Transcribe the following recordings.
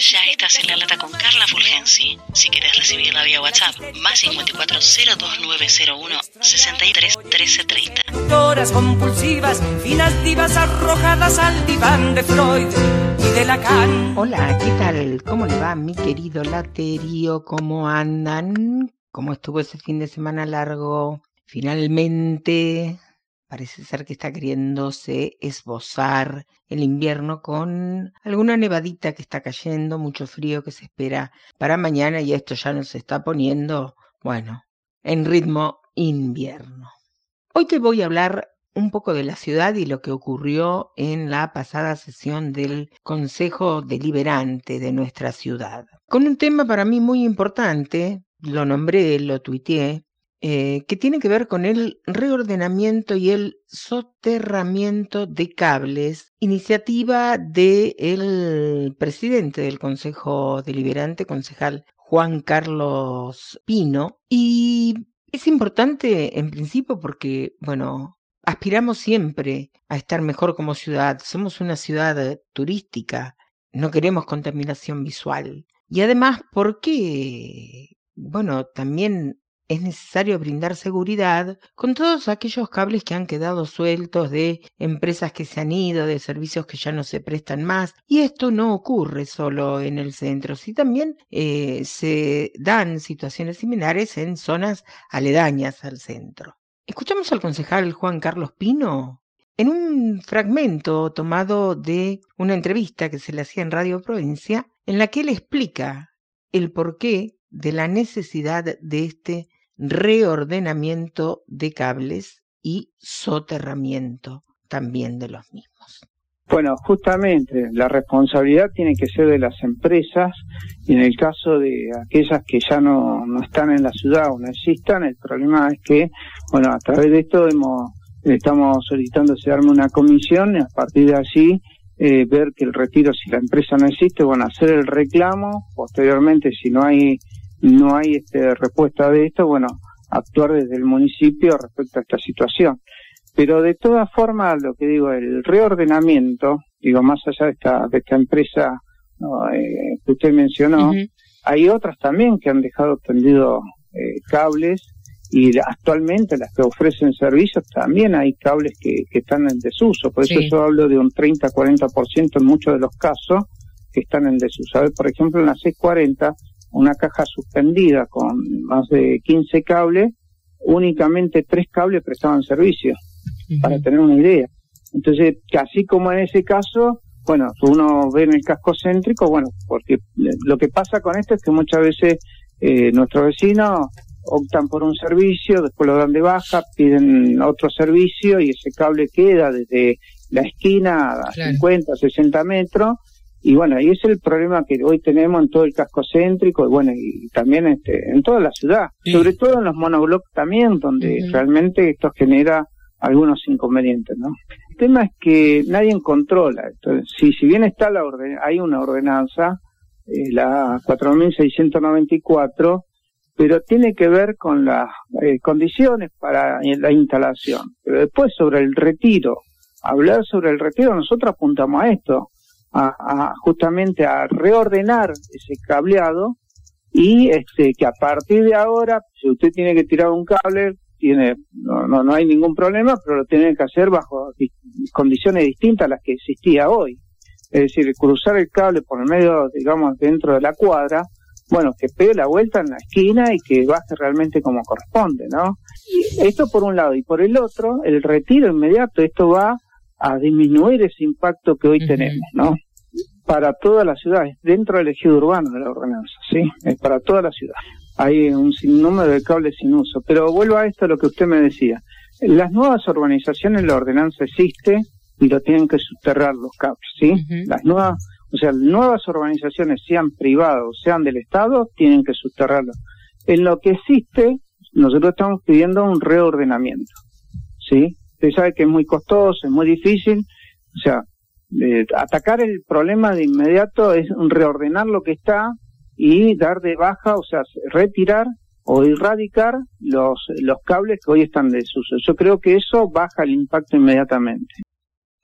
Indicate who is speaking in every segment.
Speaker 1: Ya estás en la lata con Carla Fulgensi. Si quieres recibirla vía WhatsApp, más 54 02901 63 13 30.
Speaker 2: Horas compulsivas, finas divas arrojadas al diván de Freud y de Lacan.
Speaker 3: Hola, ¿qué tal? ¿Cómo le va mi querido laterío? ¿Cómo andan? ¿Cómo estuvo ese fin de semana largo? Finalmente, parece ser que está queriéndose esbozar el invierno con alguna nevadita que está cayendo, mucho frío que se espera para mañana y esto ya nos está poniendo, bueno, en ritmo invierno. Hoy te voy a hablar un poco de la ciudad y lo que ocurrió en la pasada sesión del Consejo Deliberante de nuestra ciudad. Con un tema para mí muy importante, lo nombré, lo tuiteé, eh, que tiene que ver con el reordenamiento y el soterramiento de cables, iniciativa del presidente del Consejo Deliberante, concejal Juan Carlos Pino, y es importante en principio porque, bueno, aspiramos siempre a estar mejor como ciudad, somos una ciudad turística, no queremos contaminación visual. Y además porque, bueno, también es necesario brindar seguridad con todos aquellos cables que han quedado sueltos de empresas que se han ido, de servicios que ya no se prestan más. Y esto no ocurre solo en el centro, sino también eh, se dan situaciones similares en zonas aledañas al centro. Escuchamos al concejal Juan Carlos Pino en un fragmento tomado de una entrevista que se le hacía en Radio Provincia, en la que él explica el porqué de la necesidad de este reordenamiento de cables y soterramiento también de los mismos.
Speaker 4: Bueno, justamente la responsabilidad tiene que ser de las empresas y en el caso de aquellas que ya no, no están en la ciudad o no existan, el problema es que, bueno, a través de esto hemos, estamos solicitando se una comisión y a partir de allí eh, ver que el retiro, si la empresa no existe, bueno, hacer el reclamo, posteriormente si no hay no hay este, respuesta de esto, bueno, actuar desde el municipio respecto a esta situación. Pero de todas formas, lo que digo, el reordenamiento, digo, más allá de esta, de esta empresa eh, que usted mencionó, hay otras también que han dejado tendido eh, cables y actualmente las que ofrecen servicios también hay cables que, que están en desuso. Por eso yo hablo de un 30-40% en muchos de los casos que están en desuso. A ver, por ejemplo, en la 640 una caja suspendida con más de 15 cables, únicamente tres cables prestaban servicio, para tener una idea. Entonces, así como en ese caso, bueno, uno ve en el casco céntrico, bueno, porque lo que pasa con esto es que muchas veces eh, nuestros vecinos optan por un servicio, después lo dan de baja, piden otro servicio y ese cable queda desde la esquina a 50, 60 metros y bueno, y es el problema que hoy tenemos en todo el casco céntrico y bueno, y también este, en toda la ciudad, sobre todo en los monoblocks también, donde realmente esto genera algunos inconvenientes, ¿no? El tema es que nadie controla esto. Si, si bien está la orden, hay una ordenanza, eh, la 4694, pero tiene que ver con las eh, condiciones para la instalación. Pero después sobre el retiro, hablar sobre el retiro, nosotros apuntamos a esto a, justamente a reordenar ese cableado y este que a partir de ahora, si usted tiene que tirar un cable, tiene no, no, no hay ningún problema, pero lo tiene que hacer bajo condiciones distintas a las que existía hoy. Es decir, cruzar el cable por el medio, digamos, dentro de la cuadra, bueno, que pegue la vuelta en la esquina y que baje realmente como corresponde, ¿no? esto por un lado. Y por el otro, el retiro inmediato, esto va a disminuir ese impacto que hoy tenemos, ¿no? Para toda la ciudad, dentro del ejido urbano de la ordenanza, ¿sí? Es para toda la ciudad. Hay un sinnúmero de cables sin uso. Pero vuelvo a esto, a lo que usted me decía. Las nuevas urbanizaciones, la ordenanza existe y lo tienen que subterrar los cables, ¿sí? Las nuevas, o sea, nuevas urbanizaciones, sean privadas o sean del Estado, tienen que subterrarlo. En lo que existe, nosotros estamos pidiendo un reordenamiento, ¿sí? Usted sabe que es muy costoso, es muy difícil. O sea, atacar el problema de inmediato es reordenar lo que está y dar de baja, o sea, retirar o erradicar los, los cables que hoy están de desuso. Yo creo que eso baja el impacto inmediatamente.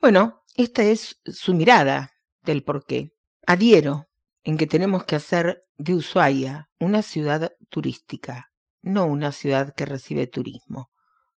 Speaker 3: Bueno, esta es su mirada del porqué. Adhiero. en que tenemos que hacer de Ushuaia una ciudad turística, no una ciudad que recibe turismo.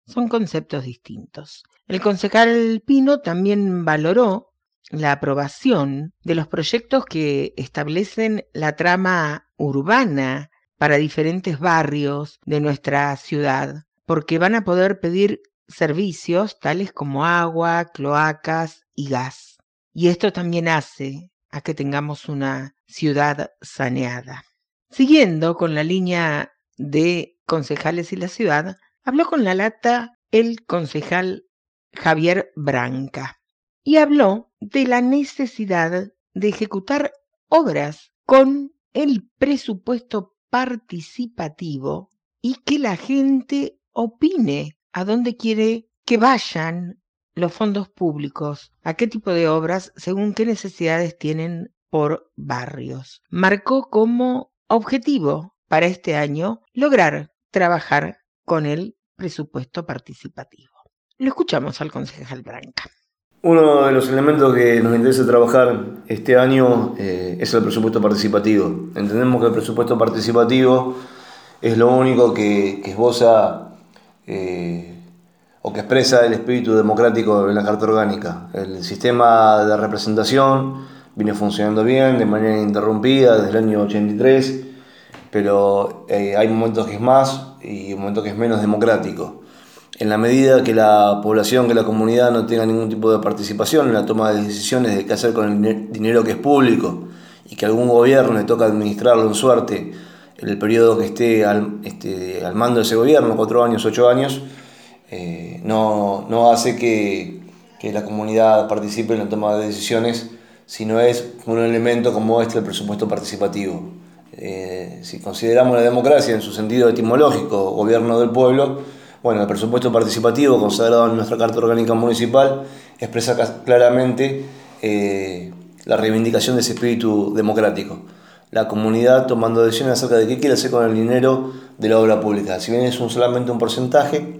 Speaker 3: Son conceptos distintos. El concejal Pino también valoró la aprobación de los proyectos que establecen la trama urbana para diferentes barrios de nuestra ciudad, porque van a poder pedir servicios tales como agua, cloacas y gas. Y esto también hace a que tengamos una ciudad saneada. Siguiendo con la línea de concejales y la ciudad, habló con la lata el concejal Javier Branca y habló de la necesidad de ejecutar obras con el presupuesto participativo y que la gente opine a dónde quiere que vayan los fondos públicos, a qué tipo de obras, según qué necesidades tienen por barrios. Marcó como objetivo para este año lograr trabajar con el presupuesto participativo. Lo escuchamos al concejal Branca.
Speaker 5: Uno de los elementos que nos interesa trabajar este año eh, es el presupuesto participativo. Entendemos que el presupuesto participativo es lo único que, esboza eh, o que expresa el espíritu democrático de la Carta Orgánica. El sistema de representación viene funcionando bien, de manera interrumpida desde el año 83, pero eh, hay momentos que es más y momentos que es menos democrático. En la medida que la población, que la comunidad no tenga ningún tipo de participación en la toma de decisiones de qué hacer con el dinero que es público y que algún gobierno le toca administrarlo en suerte en el periodo que esté al, este, al mando de ese gobierno, cuatro años, ocho años, eh, no, no, hace que, que, la comunidad participe en la toma de decisiones, sino es un elemento como este el presupuesto participativo. Eh, si consideramos la democracia en su sentido etimológico, gobierno del pueblo, bueno, el presupuesto participativo consagrado en nuestra Carta Orgánica Municipal expresa claramente eh, la reivindicación de ese espíritu democrático. La comunidad tomando decisiones acerca de qué quiere hacer con el dinero de la obra pública. Si bien es un, solamente un porcentaje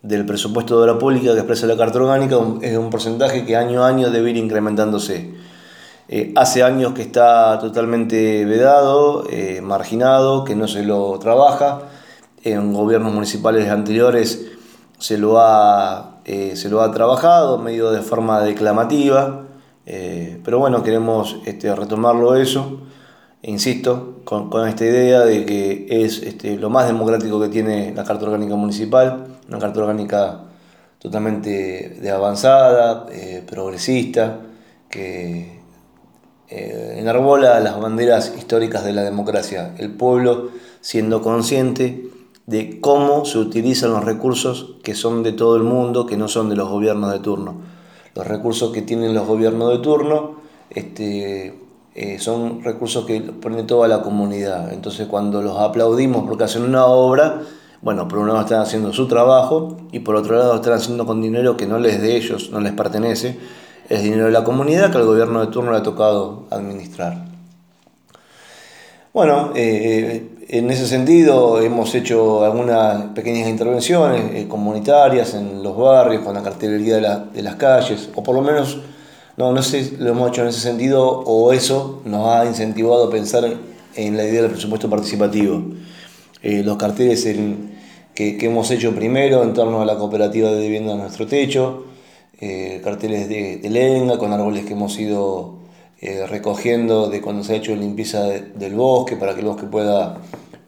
Speaker 5: del presupuesto de obra pública que expresa la Carta Orgánica, es un porcentaje que año a año debe ir incrementándose. Eh, hace años que está totalmente vedado, eh, marginado, que no se lo trabaja. En gobiernos municipales anteriores se lo ha, eh, se lo ha trabajado, medio de forma declamativa, pero bueno, queremos este, retomarlo eso, insisto, con, esta idea de que es este, lo más democrático que tiene la Carta Orgánica Municipal, una Carta Orgánica totalmente de avanzada, progresista, que enarbola las banderas históricas de la democracia, el pueblo siendo consciente de cómo se utilizan los recursos que son de todo el mundo, que no son de los gobiernos de turno. Los recursos que tienen los gobiernos de turno este, eh, son recursos que pone toda la comunidad. Entonces cuando los aplaudimos porque hacen una obra, bueno, por un lado están haciendo su trabajo y por otro lado están haciendo con dinero que no les de ellos, no les pertenece, es dinero de la comunidad que al gobierno de turno le ha tocado administrar. Bueno, eh, en ese sentido hemos hecho algunas pequeñas intervenciones eh, comunitarias en los barrios, con la cartelería de, las calles, o por lo menos, no, no sé, lo hemos hecho en ese sentido o eso nos ha incentivado a pensar en la idea del presupuesto participativo. Eh, los carteles que, hemos hecho primero en torno a la cooperativa de vivienda de nuestro techo, carteles de, lenga con árboles que hemos ido eh, recogiendo de cuando se ha hecho limpieza del bosque para que el bosque pueda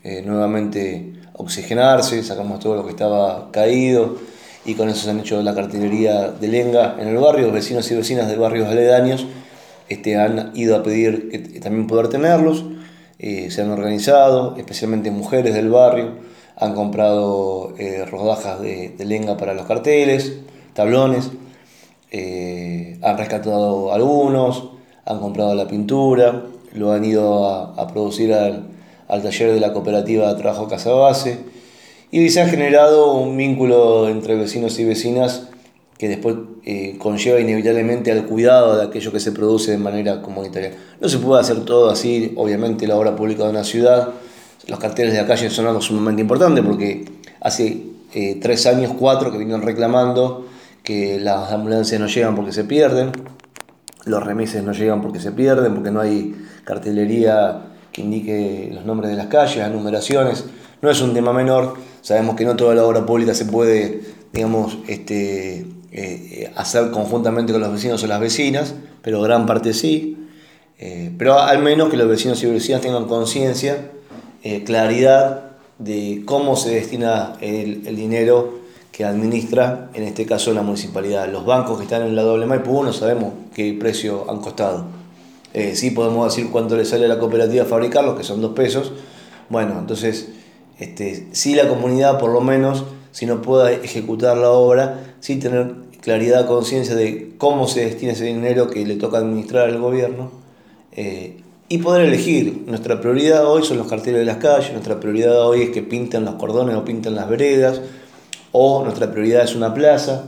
Speaker 5: eh, nuevamente oxigenarse, sacamos todo lo que estaba caído y con eso se han hecho la cartelería de lenga en el barrio, vecinos y vecinas de barrios aledaños este, han ido a pedir también poder tenerlos, eh, se han organizado, especialmente mujeres del barrio, han comprado rodajas de, lenga para los carteles, tablones, han rescatado algunos, han comprado la pintura, lo han ido a, producir al, taller de la cooperativa trabajo Casa Base y se ha generado un vínculo entre vecinos y vecinas que después eh, conlleva inevitablemente al cuidado de aquello que se produce de manera comunitaria. No se puede hacer todo así, obviamente la obra pública de una ciudad, los carteles de la calle son algo sumamente importante porque hace eh, tres años, cuatro que vienen reclamando que las ambulancias no llegan porque se pierden, los remeses no llegan porque se pierden, porque no hay cartelería que indique los nombres de las calles, las numeraciones. No es un tema menor, sabemos que no toda la obra pública se puede, digamos, este, eh, hacer conjuntamente con los vecinos o las vecinas, pero gran parte sí. Eh, pero al menos que los vecinos y vecinas tengan conciencia, eh, claridad de cómo se destina el, dinero que administra, en este caso la municipalidad. Los bancos que están en la doble Maipú no sabemos qué precio han costado. Eh, sí podemos decir cuánto le sale a la cooperativa fabricarlos, que son dos pesos. Bueno, entonces, este, sí la comunidad por lo menos, si no pueda ejecutar la obra, sí tener claridad, conciencia de cómo se destina ese dinero que le toca administrar al gobierno eh, y poder elegir. Nuestra prioridad hoy son los carteles de las calles, nuestra prioridad hoy es que pinten los cordones o pinten las veredas, o nuestra prioridad es una plaza,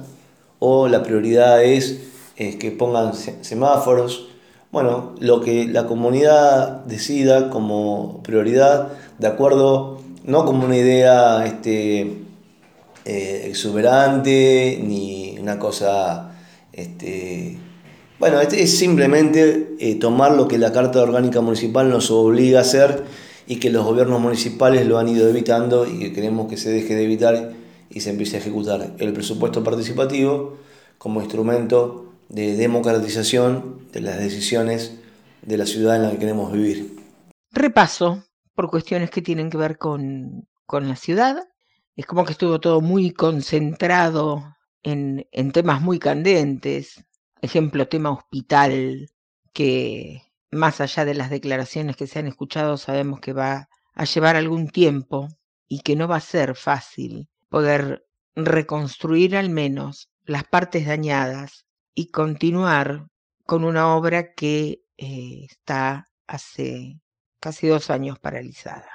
Speaker 5: o la prioridad es eh, que pongan semáforos. Bueno, lo que la comunidad decida como prioridad, de acuerdo, no como una idea este, eh, exuberante ni una cosa este, bueno, este es simplemente eh, tomar lo que la Carta Orgánica Municipal nos obliga a hacer y que los gobiernos municipales lo han ido evitando y que queremos que se deje de evitar y se empiece a ejecutar el presupuesto participativo como instrumento de democratización de las decisiones de la ciudad en la que queremos vivir.
Speaker 3: Repaso por cuestiones que tienen que ver con, con la ciudad. Es como que estuvo todo muy concentrado en, en temas muy candentes, ejemplo, tema hospital, que más allá de las declaraciones que se han escuchado, sabemos que va a llevar algún tiempo y que no va a ser fácil poder reconstruir al menos las partes dañadas y continuar con una obra que eh, está hace casi dos años paralizada.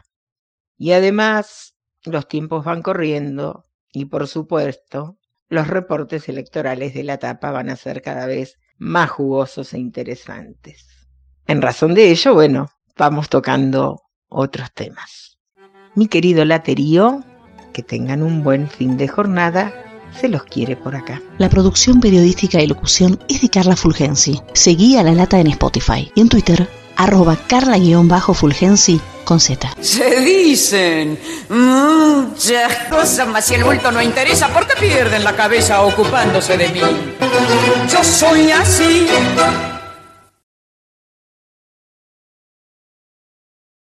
Speaker 3: Y además los tiempos van corriendo y por supuesto los reportes electorales de la etapa van a ser cada vez más jugosos e interesantes. En razón de ello, bueno, vamos tocando otros temas. Mi querido laterío, que tengan un buen fin de jornada, se los quiere por acá.
Speaker 1: La producción periodística y locución es de Carla Fulgensi. Seguí a La Lata en Spotify y en Twitter, arroba carla-fulgensi con Z.
Speaker 2: Se dicen muchas cosas, mas si el bulto no interesa, ¿por qué pierden la cabeza ocupándose de mí? Yo soy así